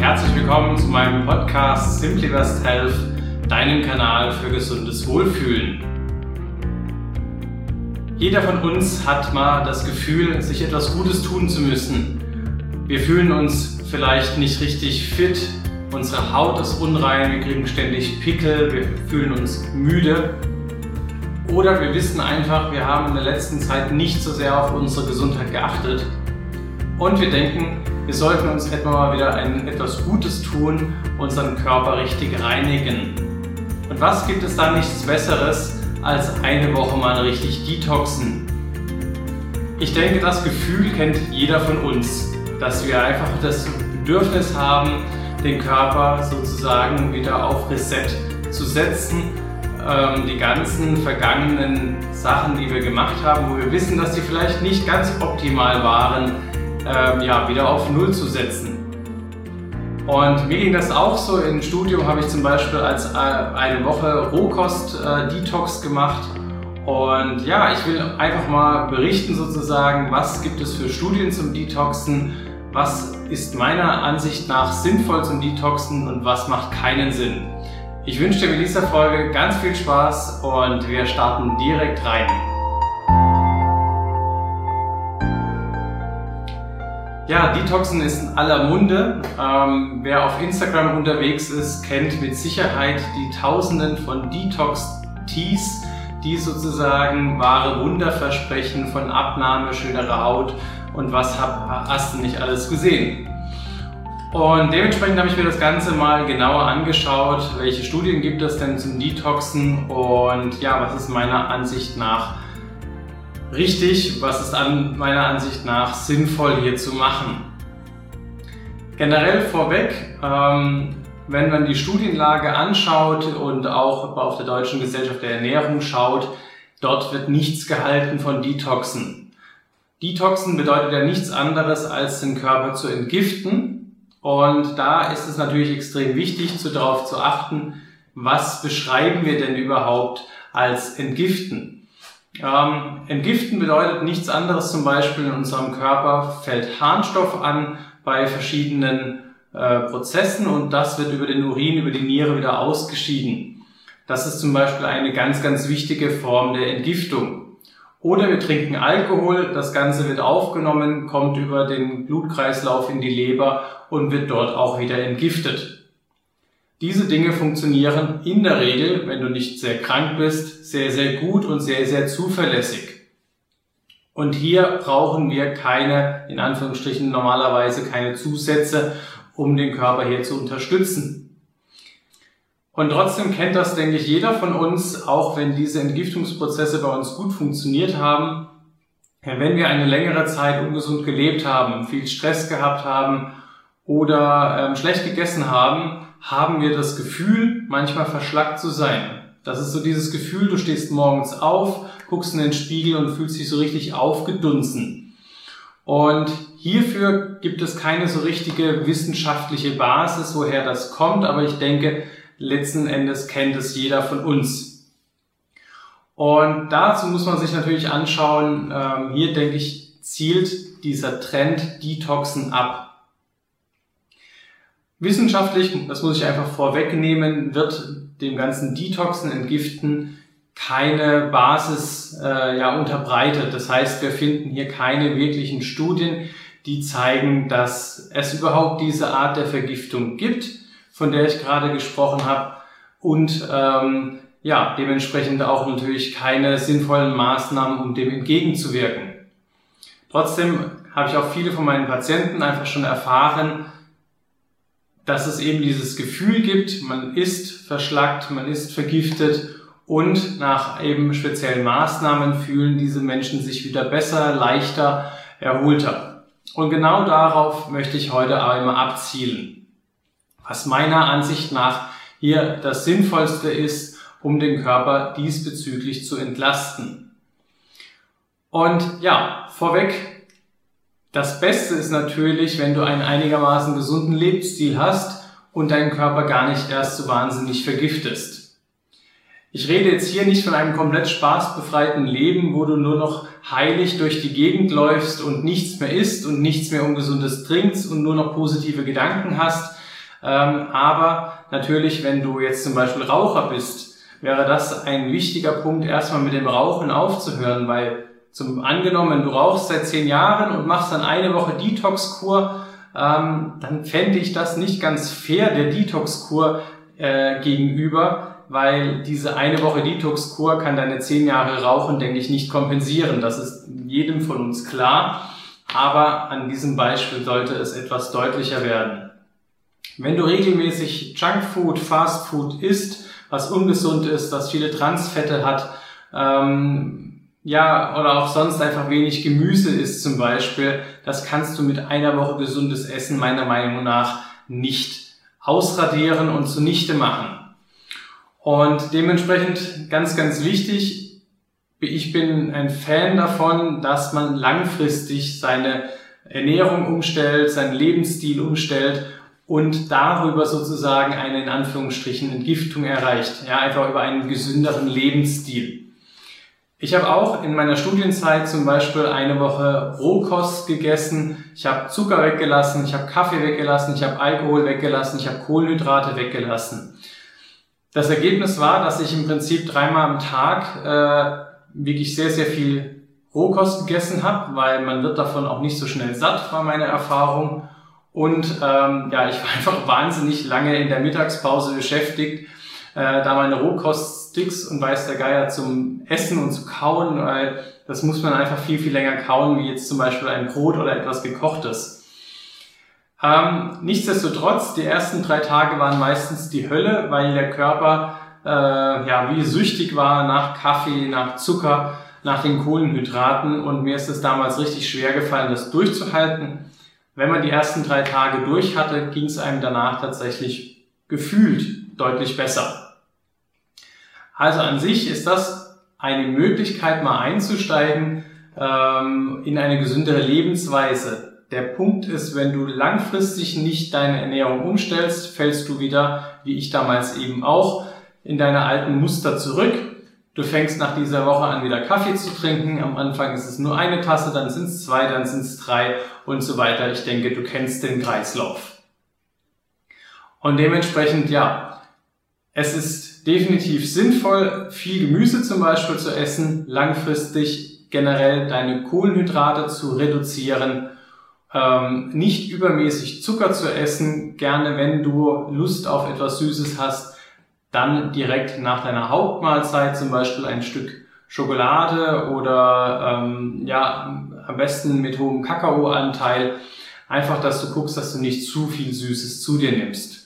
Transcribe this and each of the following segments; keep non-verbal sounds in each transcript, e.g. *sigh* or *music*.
herzlich willkommen zu meinem Podcast Simply Best Health, deinem Kanal für gesundes Wohlfühlen. Jeder von uns hat mal das Gefühl, sich etwas Gutes tun zu müssen. Wir fühlen uns vielleicht nicht richtig fit, unsere Haut ist unrein, wir kriegen ständig Pickel, wir fühlen uns müde. Oder wir wissen einfach, wir haben in der letzten Zeit nicht so sehr auf unsere Gesundheit geachtet. Und wir denken, wir sollten uns etwa mal wieder ein, etwas Gutes tun, unseren Körper richtig reinigen. Und was gibt es da nichts Besseres, als eine Woche mal richtig detoxen? Ich denke, das Gefühl kennt jeder von uns, dass wir einfach das Bedürfnis haben, den Körper sozusagen wieder auf Reset zu setzen. Ähm, die ganzen vergangenen Sachen, die wir gemacht haben, wo wir wissen, dass die vielleicht nicht ganz optimal waren, ähm, ja, wieder auf Null zu setzen. Und mir ging das auch so. Im Studium habe ich zum Beispiel als äh, eine Woche Rohkost-Detox äh, gemacht. Und ja, ich will einfach mal berichten sozusagen, was gibt es für Studien zum Detoxen, was ist meiner Ansicht nach sinnvoll zum Detoxen und was macht keinen Sinn. Ich wünsche dir mit dieser Folge ganz viel Spaß und wir starten direkt rein. Ja, Detoxen ist in aller Munde. Ähm, wer auf Instagram unterwegs ist, kennt mit Sicherheit die Tausenden von Detox-Teas, die sozusagen wahre Wunder versprechen von Abnahme, schönere Haut und was hast du nicht alles gesehen. Und dementsprechend habe ich mir das Ganze mal genauer angeschaut, welche Studien gibt es denn zum Detoxen und ja, was ist meiner Ansicht nach richtig, was ist an meiner Ansicht nach sinnvoll hier zu machen. Generell vorweg, ähm, wenn man die Studienlage anschaut und auch auf der Deutschen Gesellschaft der Ernährung schaut, dort wird nichts gehalten von Detoxen. Detoxen bedeutet ja nichts anderes, als den Körper zu entgiften. Und da ist es natürlich extrem wichtig, darauf zu achten, was beschreiben wir denn überhaupt als Entgiften. Ähm, entgiften bedeutet nichts anderes, zum Beispiel in unserem Körper fällt Harnstoff an bei verschiedenen äh, Prozessen und das wird über den Urin, über die Niere wieder ausgeschieden. Das ist zum Beispiel eine ganz, ganz wichtige Form der Entgiftung. Oder wir trinken Alkohol, das Ganze wird aufgenommen, kommt über den Blutkreislauf in die Leber und wird dort auch wieder entgiftet. Diese Dinge funktionieren in der Regel, wenn du nicht sehr krank bist, sehr, sehr gut und sehr, sehr zuverlässig. Und hier brauchen wir keine, in Anführungsstrichen normalerweise keine Zusätze, um den Körper hier zu unterstützen. Und trotzdem kennt das, denke ich, jeder von uns, auch wenn diese Entgiftungsprozesse bei uns gut funktioniert haben, wenn wir eine längere Zeit ungesund gelebt haben, viel Stress gehabt haben oder ähm, schlecht gegessen haben, haben wir das Gefühl, manchmal verschlackt zu sein. Das ist so dieses Gefühl, du stehst morgens auf, guckst in den Spiegel und fühlst dich so richtig aufgedunsen. Und hierfür gibt es keine so richtige wissenschaftliche Basis, woher das kommt, aber ich denke, letzten Endes kennt es jeder von uns. Und dazu muss man sich natürlich anschauen, ähm, hier denke ich, zielt dieser Trend Detoxen ab. Wissenschaftlich, das muss ich einfach vorwegnehmen, wird dem ganzen Detoxen, Entgiften keine Basis äh, ja, unterbreitet. Das heißt, wir finden hier keine wirklichen Studien, die zeigen, dass es überhaupt diese Art der Vergiftung gibt, von der ich gerade gesprochen habe. Und ähm, ja, dementsprechend auch natürlich keine sinnvollen Maßnahmen, um dem entgegenzuwirken. Trotzdem habe ich auch viele von meinen Patienten einfach schon erfahren, dass es eben dieses Gefühl gibt, man ist verschlackt, man ist vergiftet und nach eben speziellen Maßnahmen fühlen diese Menschen sich wieder besser, leichter, erholter. Und genau darauf möchte ich heute einmal abzielen. Was meiner Ansicht nach hier das Sinnvollste ist, um den Körper diesbezüglich zu entlasten. Und ja, vorweg das Beste ist natürlich, wenn du einen einigermaßen gesunden Lebensstil hast und deinen Körper gar nicht erst so wahnsinnig vergiftest. Ich rede jetzt hier nicht von einem komplett spaßbefreiten Leben, wo du nur noch heilig durch die Gegend läufst und nichts mehr isst und nichts mehr Ungesundes trinkst und nur noch positive Gedanken hast. Ähm, aber natürlich, wenn du jetzt zum Beispiel Raucher bist, wäre das ein wichtiger Punkt, erstmal mit dem Rauchen aufzuhören, weil zum angenommen, du rauchst seit zehn Jahren und machst dann eine Woche Detox-Kur, ähm, dann fände ich das nicht ganz fair der Detox-Kur äh, gegenüber, weil diese eine Woche Detox-Kur kann deine zehn Jahre Rauchen, denke ich, nicht kompensieren. Das ist jedem von uns klar. Aber an diesem Beispiel sollte es etwas deutlicher werden. Wenn du regelmäßig Junkfood, Fastfood isst, was ungesund ist, was viele Transfette hat, ähm, ja, oder auch sonst einfach wenig Gemüse isst zum Beispiel, das kannst du mit einer Woche gesundes Essen meiner Meinung nach nicht ausradieren und zunichte machen. Und dementsprechend ganz, ganz wichtig, ich bin ein Fan davon, dass man langfristig seine Ernährung umstellt, seinen Lebensstil umstellt und darüber sozusagen eine in Anführungsstrichen Entgiftung erreicht. Ja, einfach über einen gesünderen Lebensstil. Ich habe auch in meiner Studienzeit zum Beispiel eine Woche Rohkost gegessen. Ich habe Zucker weggelassen, ich habe Kaffee weggelassen, ich habe Alkohol weggelassen, ich habe Kohlenhydrate weggelassen. Das Ergebnis war, dass ich im Prinzip dreimal am Tag äh, wirklich sehr, sehr viel Rohkost gegessen habe, weil man wird davon auch nicht so schnell satt, war meine Erfahrung. Und ähm, ja, ich war *laughs* einfach wahnsinnig lange in der Mittagspause beschäftigt, äh, da meine Rohkoststicks und weiß der Geier zum Essen und zu kauen, weil das muss man einfach viel, viel länger kauen, wie jetzt zum Beispiel ein Brot oder etwas gekochtes. Ähm, nichtsdestotrotz, die ersten drei Tage waren meistens die Hölle, weil der Körper äh, ja wie süchtig war nach Kaffee, nach Zucker, nach den Kohlenhydraten und mir ist es damals richtig schwer gefallen, das durchzuhalten. Wenn man die ersten drei Tage durch hatte, ging es einem danach tatsächlich gefühlt deutlich besser. Also an sich ist das eine Möglichkeit, mal einzusteigen ähm, in eine gesündere Lebensweise. Der Punkt ist, wenn du langfristig nicht deine Ernährung umstellst, fällst du wieder, wie ich damals eben auch, in deine alten Muster zurück Du fängst nach dieser Woche an, wieder Kaffee zu trinken. Am Anfang ist es nur eine Tasse, dann sind es zwei, dann sind es drei und so weiter. Ich denke, du kennst den Kreislauf. Und dementsprechend, ja, es ist definitiv sinnvoll, viel Gemüse zum Beispiel zu essen, langfristig generell deine Kohlenhydrate zu reduzieren, ähm, nicht übermäßig Zucker zu essen, gerne wenn du Lust auf etwas Süßes hast, dann direkt nach deiner Hauptmahlzeit zum Beispiel ein Stück Schokolade oder ähm, ja am besten mit hohem Kakaoanteil. Einfach, dass du guckst, dass du nicht zu viel Süßes zu dir nimmst.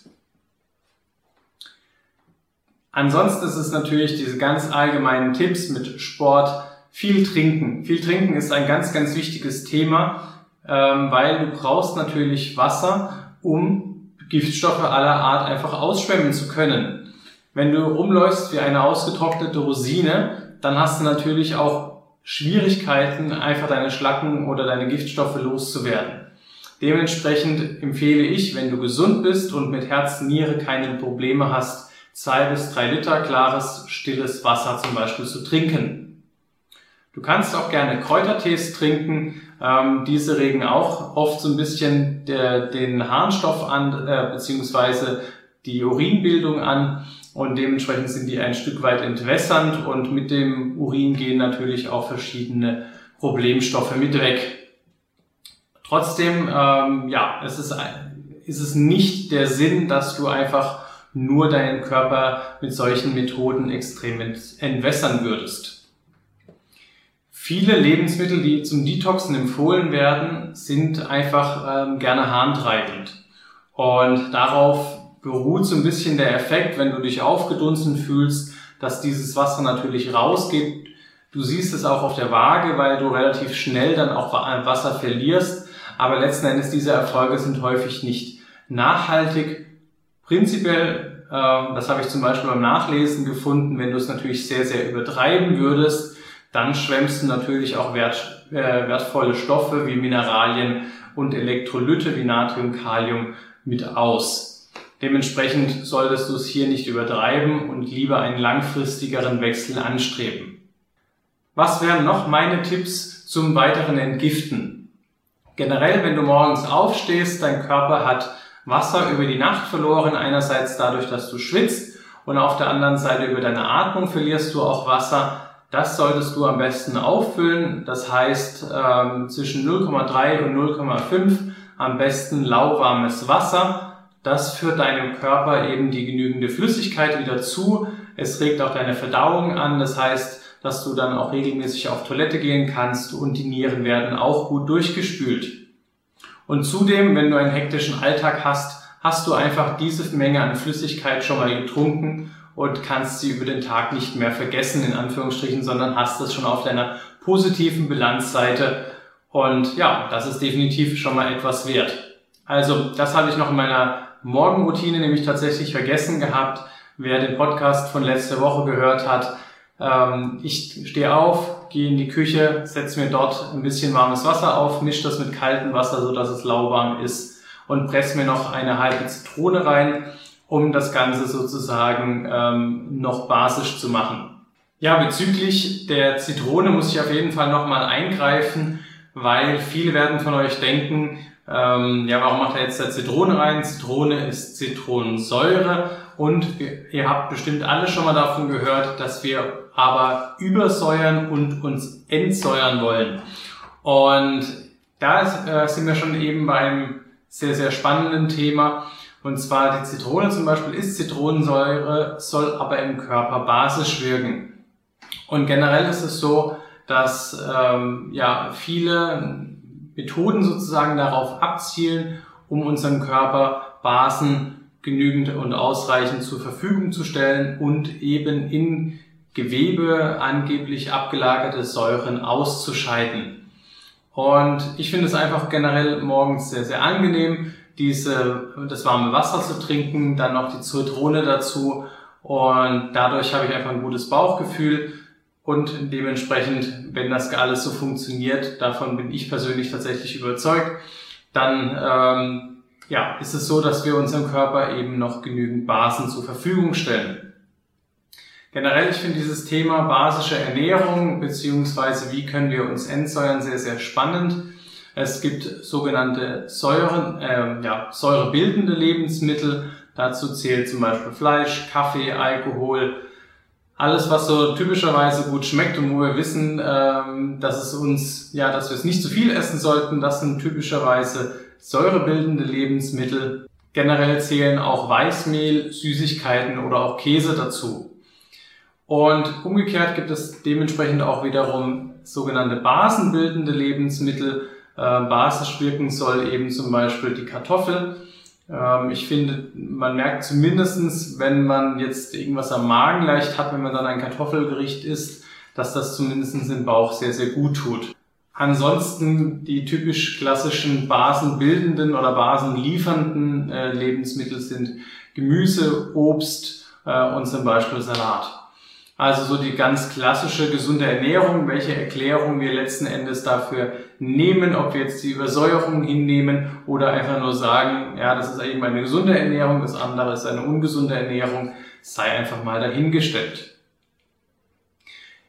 Ansonsten ist es natürlich diese ganz allgemeinen Tipps mit Sport, viel trinken. Viel trinken ist ein ganz, ganz wichtiges Thema, ähm, weil du brauchst natürlich Wasser, um Giftstoffe aller Art einfach ausschwemmen zu können. Wenn du rumläufst wie eine ausgetrocknete Rosine, dann hast du natürlich auch Schwierigkeiten, einfach deine Schlacken oder deine Giftstoffe loszuwerden. Dementsprechend empfehle ich, wenn du gesund bist und mit Herz, Niere keine Probleme hast, zwei bis drei Liter klares, stilles Wasser zum Beispiel zu trinken. Du kannst auch gerne Kräutertees trinken. Ähm, diese regen auch oft so ein bisschen der, den Harnstoff an, äh, beziehungsweise die Urinbildung an und dementsprechend sind die ein Stück weit entwässernd und mit dem Urin gehen natürlich auch verschiedene Problemstoffe mit weg. Trotzdem, ähm, ja, es ist, ist es nicht der Sinn, dass du einfach nur deinen Körper mit solchen Methoden extrem entwässern würdest. Viele Lebensmittel, die zum Detoxen empfohlen werden, sind einfach ähm, gerne harntreibend. Und darauf beruht so ein bisschen der Effekt, wenn du dich aufgedunsen fühlst, dass dieses Wasser natürlich rausgeht. Du siehst es auch auf der Waage, weil du relativ schnell dann auch Wasser verlierst. Aber letzten Endes diese Erfolge sind häufig nicht nachhaltig. Prinzipiell, äh, das habe ich zum Beispiel beim Nachlesen gefunden, wenn du es natürlich sehr, sehr übertreiben würdest, dann schwemmst du natürlich auch wert, äh, wertvolle Stoffe wie Mineralien und Elektrolyte wie Natrium, Kalium mit aus. Dementsprechend solltest du es hier nicht übertreiben und lieber einen langfristigeren Wechsel anstreben. Was wären noch meine Tipps zum weiteren Entgiften? Generell, wenn du morgens aufstehst, dein Körper hat Wasser über die Nacht verloren. Einerseits dadurch, dass du schwitzt und auf der anderen Seite über deine Atmung verlierst du auch Wasser. Das solltest du am besten auffüllen. Das heißt ähm, zwischen 0,3 und 0,5 am besten lauwarmes Wasser. Das führt deinem Körper eben die genügende Flüssigkeit wieder zu. Es regt auch deine Verdauung an. Das heißt, dass du dann auch regelmäßig auf Toilette gehen kannst und die Nieren werden auch gut durchgespült. Und zudem, wenn du einen hektischen Alltag hast, hast du einfach diese Menge an Flüssigkeit schon mal getrunken und kannst sie über den Tag nicht mehr vergessen, in Anführungsstrichen, sondern hast es schon auf deiner positiven Bilanzseite. Und ja, das ist definitiv schon mal etwas wert. Also, das hatte ich noch in meiner Morgenroutine nämlich tatsächlich vergessen gehabt. Wer den Podcast von letzter Woche gehört hat, ähm, ich stehe auf, gehe in die Küche, setze mir dort ein bisschen warmes Wasser auf, mische das mit kaltem Wasser, so dass es lauwarm ist und presse mir noch eine halbe Zitrone rein, um das Ganze sozusagen ähm, noch basisch zu machen. Ja, bezüglich der Zitrone muss ich auf jeden Fall nochmal eingreifen, weil viele werden von euch denken, ähm, ja, warum macht er jetzt da Zitrone rein? Zitrone ist Zitronensäure und ihr habt bestimmt alle schon mal davon gehört, dass wir aber übersäuern und uns entsäuern wollen. Und da äh, sind wir schon eben beim sehr, sehr spannenden Thema. Und zwar die Zitrone zum Beispiel ist Zitronensäure, soll aber im Körper basisch wirken. Und generell ist es so, dass ähm, ja viele Methoden sozusagen darauf abzielen, um unserem Körper Basen genügend und ausreichend zur Verfügung zu stellen und eben in Gewebe angeblich abgelagerte Säuren auszuscheiden. Und ich finde es einfach generell morgens sehr, sehr angenehm, diese, das warme Wasser zu trinken, dann noch die Zitrone dazu und dadurch habe ich einfach ein gutes Bauchgefühl und dementsprechend, wenn das alles so funktioniert, davon bin ich persönlich tatsächlich überzeugt, dann ähm, ja, ist es so, dass wir unserem Körper eben noch genügend Basen zur Verfügung stellen. Generell, ich finde dieses Thema basische Ernährung beziehungsweise wie können wir uns entsäuern sehr, sehr spannend. Es gibt sogenannte Säuren, äh, ja, säurebildende Lebensmittel. Dazu zählt zum Beispiel Fleisch, Kaffee, Alkohol, alles, was so typischerweise gut schmeckt und wo wir wissen, ähm, dass es uns, ja, dass wir es nicht zu viel essen sollten, das sind typischerweise säurebildende Lebensmittel. Generell zählen auch Weißmehl, Süßigkeiten oder auch Käse dazu. Und umgekehrt gibt es dementsprechend auch wiederum sogenannte basenbildende Lebensmittel. Äh, basisch wirken soll eben zum Beispiel die Kartoffel. Ähm, ich finde, man merkt zumindestens, wenn man jetzt irgendwas am Magen leicht hat, wenn man dann ein Kartoffelgericht isst, dass das zumindestens im Bauch sehr, sehr gut tut. Ansonsten die typisch klassischen basenbildenden oder basenliefernden äh, Lebensmittel sind Gemüse, Obst äh, und zum Beispiel Salat. Also so die ganz klassische gesunde Ernährung, welche Erklärung wir letzten Endes dafür nehmen, ob wir jetzt die Übersäuerung hinnehmen oder einfach nur sagen, ja, das ist eben eine gesunde Ernährung, das andere ist eine ungesunde Ernährung, sei einfach mal dahingestellt.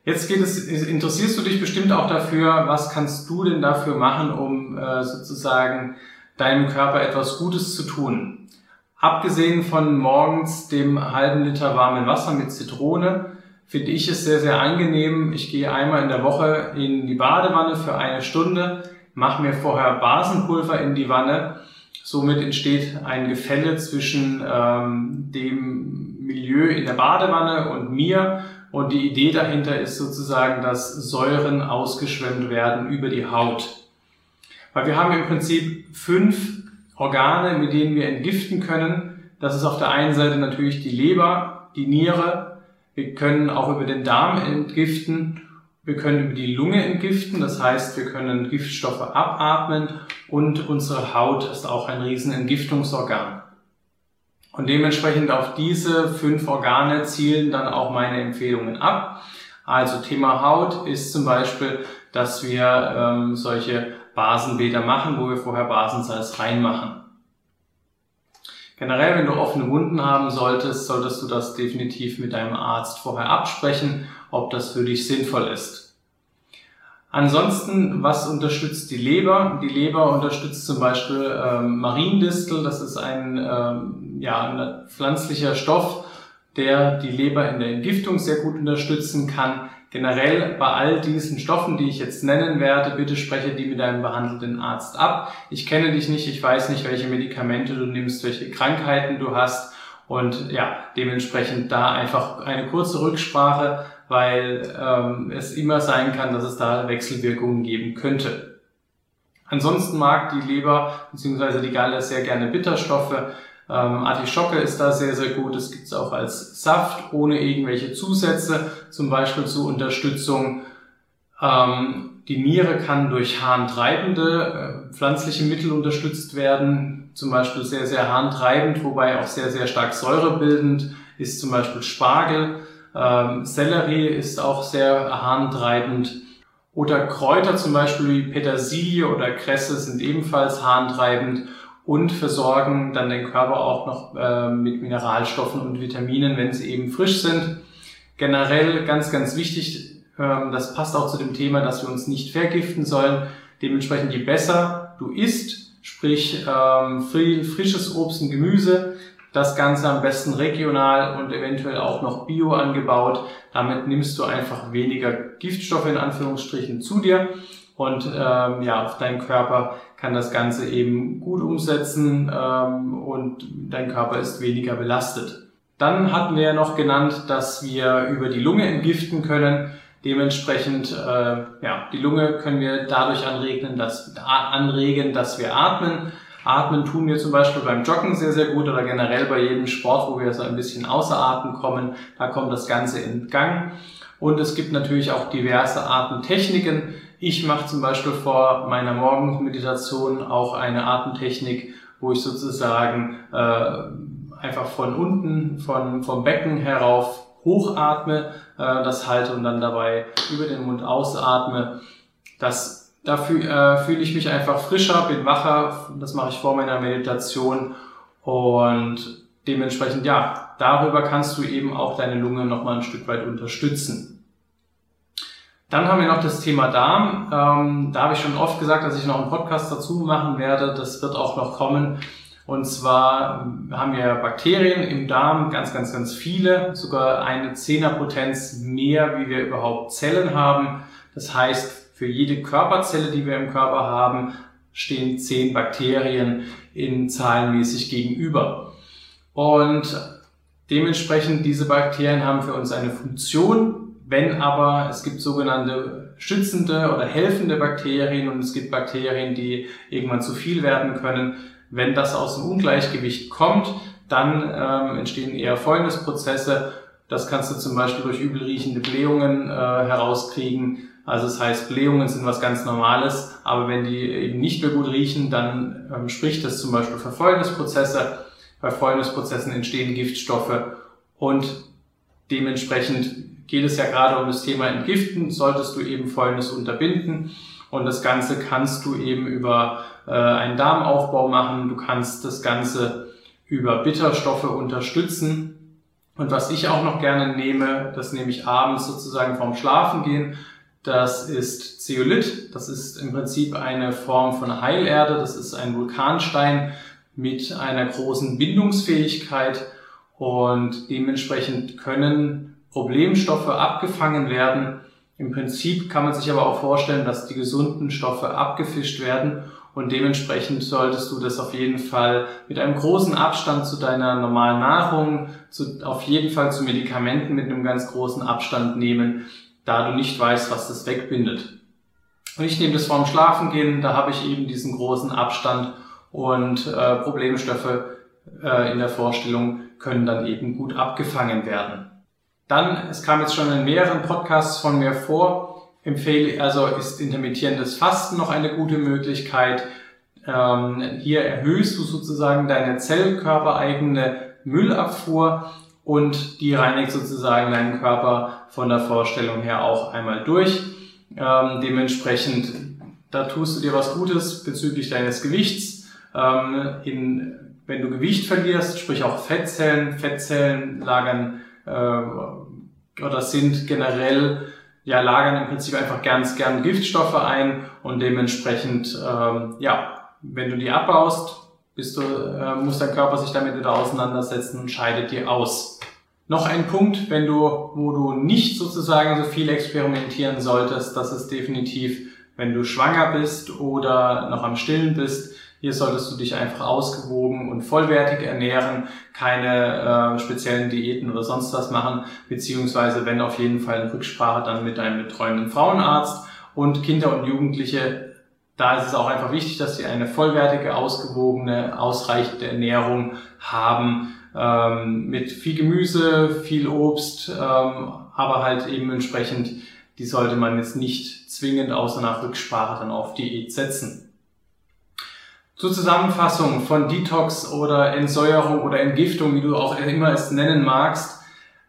Jetzt geht es, interessierst du dich bestimmt auch dafür, was kannst du denn dafür machen, um äh, sozusagen deinem Körper etwas Gutes zu tun? Abgesehen von morgens dem halben Liter warmen Wasser mit Zitrone, finde ich es sehr, sehr angenehm. Ich gehe einmal in der Woche in die Badewanne für eine Stunde, mache mir vorher Basenpulver in die Wanne. Somit entsteht ein Gefälle zwischen ähm, dem Milieu in der Badewanne und mir. Und die Idee dahinter ist sozusagen, dass Säuren ausgeschwemmt werden über die Haut. Weil wir haben im Prinzip fünf Organe, mit denen wir entgiften können. Das ist auf der einen Seite natürlich die Leber, die Niere, wir können auch über den Darm entgiften. Wir können über die Lunge entgiften. Das heißt, wir können Giftstoffe abatmen und unsere Haut ist auch ein riesen Entgiftungsorgan. Und dementsprechend auf diese fünf Organe zielen dann auch meine Empfehlungen ab. Also Thema Haut ist zum Beispiel, dass wir ähm, solche Basenbäder machen, wo wir vorher Basensalz reinmachen. Generell, wenn du offene Wunden haben solltest, solltest du das definitiv mit deinem Arzt vorher absprechen, ob das für dich sinnvoll ist. Ansonsten, was unterstützt die Leber? Die Leber unterstützt zum Beispiel ähm, Mariendistel. Das ist ein, ähm, ja, ein pflanzlicher Stoff, der die Leber in der Entgiftung sehr gut unterstützen kann. Generell bei all diesen Stoffen, die ich jetzt nennen werde, bitte spreche die mit deinem behandelnden Arzt ab. Ich kenne dich nicht, ich weiß nicht, welche Medikamente du nimmst, welche Krankheiten du hast und ja, dementsprechend da einfach eine kurze Rücksprache weil ähm, es immer sein kann, dass es da Wechselwirkungen geben könnte. Ansonsten mag die Leber bzw. die Galle sehr gerne Bitterstoffe. Ähm, Artischocke ist da sehr, sehr gut. Es gibt es auch als Saft ohne irgendwelche Zusätze, zum Beispiel zur Unterstützung. Ähm, die Niere kann durch harntreibende äh, pflanzliche Mittel unterstützt werden, zum Beispiel sehr, sehr harntreibend, wobei auch sehr, sehr stark säurebildend ist zum Beispiel Spargel. Ähm, Sellerie ist auch sehr harntreibend. Oder Kräuter zum Beispiel wie Petersilie oder Kresse sind ebenfalls harntreibend und versorgen dann den Körper auch noch äh, mit Mineralstoffen und Vitaminen, wenn sie eben frisch sind. Generell ganz, ganz wichtig, äh, das passt auch zu dem Thema, dass wir uns nicht vergiften sollen. Dementsprechend je besser du isst, sprich ähm, frisches Obst und Gemüse, das Ganze am besten regional und eventuell auch noch bio angebaut. Damit nimmst du einfach weniger Giftstoffe in Anführungsstrichen zu dir und ähm, ja, auf deinen Körper kann das Ganze eben gut umsetzen ähm, und dein Körper ist weniger belastet. Dann hatten wir ja noch genannt, dass wir über die Lunge entgiften können. Dementsprechend, äh, ja, die Lunge können wir dadurch anregen, dass, anregen, dass wir atmen. Atmen tun wir zum Beispiel beim Joggen sehr, sehr gut oder generell bei jedem Sport, wo wir so ein bisschen außer Atem kommen. Da kommt das Ganze in Gang. Und es gibt natürlich auch diverse Atemtechniken. Ich mache zum Beispiel vor meiner Morgenmeditation auch eine Atemtechnik, wo ich sozusagen äh, einfach von unten, von, vom Becken herauf hochatme, äh, das halte und dann dabei über den Mund ausatme. Das da fühle äh, fühl ich mich einfach frischer, bin wacher. Das mache ich vor meiner Meditation. Und dementsprechend, ja, darüber kannst du eben auch deine Lunge nochmal ein Stück weit unterstützen. Dann haben wir noch das Thema Darm. Ähm, da habe ich schon oft gesagt, dass ich noch einen Podcast dazu machen werde. Das wird auch noch kommen. Und zwar haben wir Bakterien im Darm, ganz, ganz, ganz viele, sogar eine Zehnerpotenz mehr, wie wir überhaupt Zellen haben. Das heißt, für jede Körperzelle, die wir im Körper haben, stehen zehn Bakterien in zahlenmäßig gegenüber. Und dementsprechend diese Bakterien haben für uns eine Funktion. Wenn aber es gibt sogenannte schützende oder helfende Bakterien und es gibt Bakterien, die irgendwann zu viel werden können, wenn das aus dem Ungleichgewicht kommt, dann ähm, entstehen eher folgendes Prozesse. Das kannst du zum Beispiel durch übelriechende Blähungen äh, herauskriegen. Also das heißt, Blähungen sind was ganz Normales, aber wenn die eben nicht mehr gut riechen, dann ähm, spricht das zum Beispiel für Fäulnisprozesse. Bei Fäulnisprozessen entstehen Giftstoffe und dementsprechend geht es ja gerade um das Thema Entgiften, solltest du eben Fäulnis unterbinden. Und das Ganze kannst du eben über äh, einen Darmaufbau machen, du kannst das Ganze über Bitterstoffe unterstützen. Und was ich auch noch gerne nehme, das nehme ich abends sozusagen vorm Schlafengehen, das ist Zeolit. Das ist im Prinzip eine Form von Heilerde. Das ist ein Vulkanstein mit einer großen Bindungsfähigkeit. Und dementsprechend können Problemstoffe abgefangen werden. Im Prinzip kann man sich aber auch vorstellen, dass die gesunden Stoffe abgefischt werden und dementsprechend solltest du das auf jeden Fall mit einem großen Abstand zu deiner normalen Nahrung, zu, auf jeden Fall zu Medikamenten mit einem ganz großen Abstand nehmen, da du nicht weißt, was das wegbindet. Und ich nehme das vorm Schlafengehen, da habe ich eben diesen großen Abstand und äh, Problemstoffe äh, in der Vorstellung können dann eben gut abgefangen werden. Dann, es kam jetzt schon in mehreren Podcasts von mir vor, empfehle, also ist intermittierendes Fasten noch eine gute Möglichkeit. Ähm, hier erhöhst du sozusagen deine zellkörpereigene Müllabfuhr und die reinigt sozusagen deinen Körper von der Vorstellung her auch einmal durch. Ähm, dementsprechend, da tust du dir was Gutes bezüglich deines Gewichts. Ähm, in, wenn du Gewicht verlierst, sprich auch Fettzellen, Fettzellen lagern äh, oder sind generell ja, lagern im Prinzip einfach ganz gern Giftstoffe ein und dementsprechend, ähm, ja, wenn du die abbaust, bist du, äh, muss dein Körper sich damit wieder auseinandersetzen und scheidet die aus. Noch ein Punkt, wenn du, wo du nicht sozusagen so viel experimentieren solltest, das ist definitiv, wenn du schwanger bist oder noch am Stillen bist. Hier solltest du dich einfach ausgewogen und vollwertig ernähren, keine äh, speziellen Diäten oder sonst was machen, beziehungsweise wenn auf jeden Fall in Rücksprache dann mit deinem betreuenden Frauenarzt und Kinder und Jugendliche da ist es auch einfach wichtig, dass sie eine vollwertige, ausgewogene, ausreichende Ernährung haben, ähm, mit viel Gemüse, viel Obst, ähm, aber halt eben entsprechend, die sollte man jetzt nicht zwingend außer nach Rücksprache dann auf Diät setzen. Zur Zusammenfassung von Detox oder Entsäuerung oder Entgiftung, wie du auch immer es nennen magst.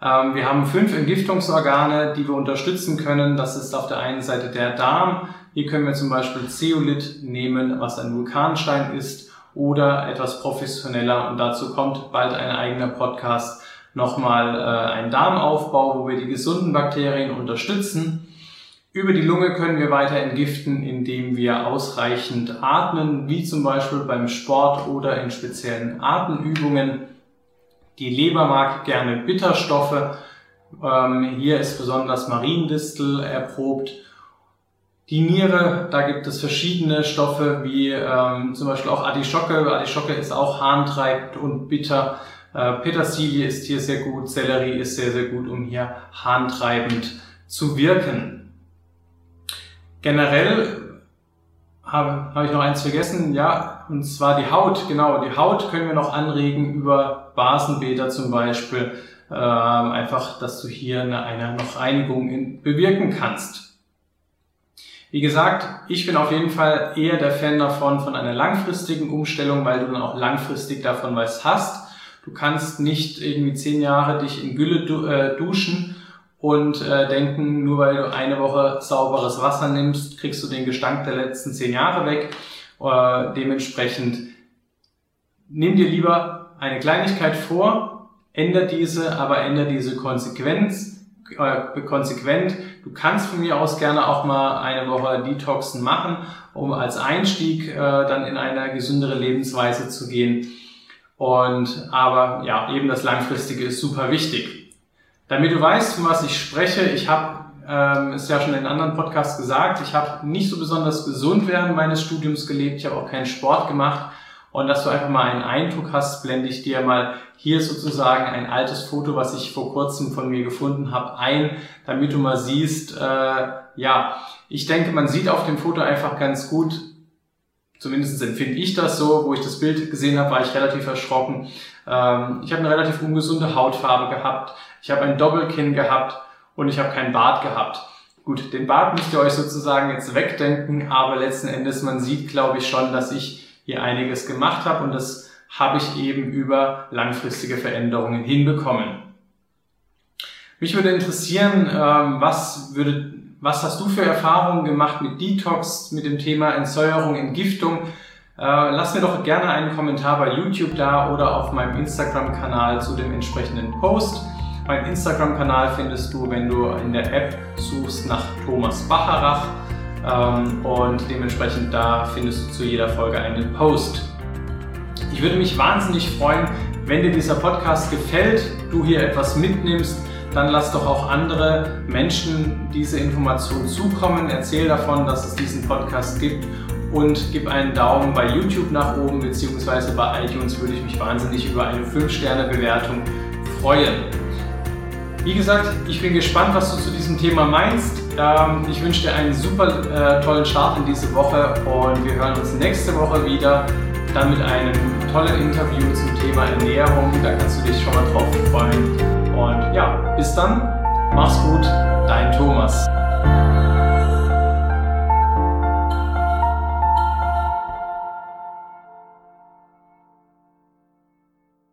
Ähm, wir haben fünf Entgiftungsorgane, die wir unterstützen können. Das ist auf der einen Seite der Darm. Hier können wir zum Beispiel Zeolit nehmen, was ein Vulkanstein ist oder etwas professioneller und dazu kommt bald ein eigener Podcast nochmal äh, ein Darmaufbau, wo wir die gesunden Bakterien unterstützen. Über die Lunge können wir weiter entgiften, indem wir ausreichend atmen, wie zum Beispiel beim Sport oder in speziellen Atemübungen. Die Leber mag gerne Bitterstoffe. Ähm, hier ist besonders Mariendistel erprobt die Niere, da gibt es verschiedene Stoffe, wie ähm, zum Beispiel auch Artischocke. Artischocke ist auch harntreibend und bitter. Äh, Petersilie ist hier sehr gut, Sellerie ist sehr, sehr gut, um hier harntreibend zu wirken. Generell habe, habe ich noch eins vergessen, ja, und zwar die Haut. Genau, die Haut können wir noch anregen über Basenbäder zum Beispiel. Ähm, einfach, dass du hier eine, eine noch Reinigung in, bewirken kannst. Wie gesagt, ich bin auf jeden Fall eher der Fan davon, von einer langfristigen Umstellung, weil du dann auch langfristig davon was hast. Du kannst nicht irgendwie zehn Jahre dich in Gülle du, äh, duschen und äh, denken, nur weil du eine Woche sauberes Wasser nimmst, kriegst du den Gestank der letzten zehn Jahre weg. Äh, dementsprechend nimm dir lieber eine Kleinigkeit vor, ändere diese, aber ändere diese Konsequenz äh, konsequent. Du kannst von mir aus gerne auch mal eine Woche Detoxen machen, um als Einstieg äh, dann in eine gesündere Lebensweise zu gehen. Und aber ja, eben das Langfristige ist super wichtig. Damit du weißt, von was ich spreche, ich habe ähm, ist ja schon in anderen Podcasts gesagt, ich habe nicht so besonders gesund während meines Studiums gelebt, ich habe auch keinen Sport gemacht. Und dass du einfach mal einen Eindruck hast, blende ich dir mal hier sozusagen ein altes Foto, was ich vor kurzem von mir gefunden habe, ein, damit du mal siehst, äh, ja, ich denke, man sieht auf dem Foto einfach ganz gut, zumindest empfinde ich das so, wo ich das Bild gesehen habe, war ich relativ erschrocken. Ähm, ich habe eine relativ ungesunde Hautfarbe gehabt, ich habe ein Doppelkinn gehabt und ich habe keinen Bart gehabt. Gut, den Bart müsst ihr euch sozusagen jetzt wegdenken, aber letzten Endes, man sieht, glaube ich, schon, dass ich hier einiges gemacht habe und das habe ich eben über langfristige Veränderungen hinbekommen. Mich würde interessieren, ähm, was würde, was hast du für Erfahrungen gemacht mit Detox, mit dem Thema Entsäuerung, Entgiftung? Äh, lass mir doch gerne einen Kommentar bei YouTube da oder auf meinem Instagram-Kanal zu dem entsprechenden Post. Mein Instagram-Kanal findest du, wenn du in der App suchst nach Thomas Bacharach. Ähm, und dementsprechend da findest du zu jeder Folge einen Post. Ich würde mich wahnsinnig freuen, wenn dir dieser Podcast gefällt, du hier etwas mitnimmst, dann lass doch auch andere Menschen diese Information zukommen. Erzähl davon, dass es diesen Podcast gibt und gib einen Daumen bei YouTube nach oben beziehungsweise bei iTunes würde ich mich wahnsinnig über eine 5-Sterne-Bewertung freuen. Wie gesagt, ich bin gespannt, was du zu diesem Thema meinst. Ähm, ich wünsche dir einen super äh, tollen Start in diese Woche und wir hören uns nächste Woche wieder. Dann mit einem tollen Interview zum Thema Ernährung. Da kannst du dich schon mal drauf freuen. Und ja, bis dann. Mach's gut. Dein Thomas.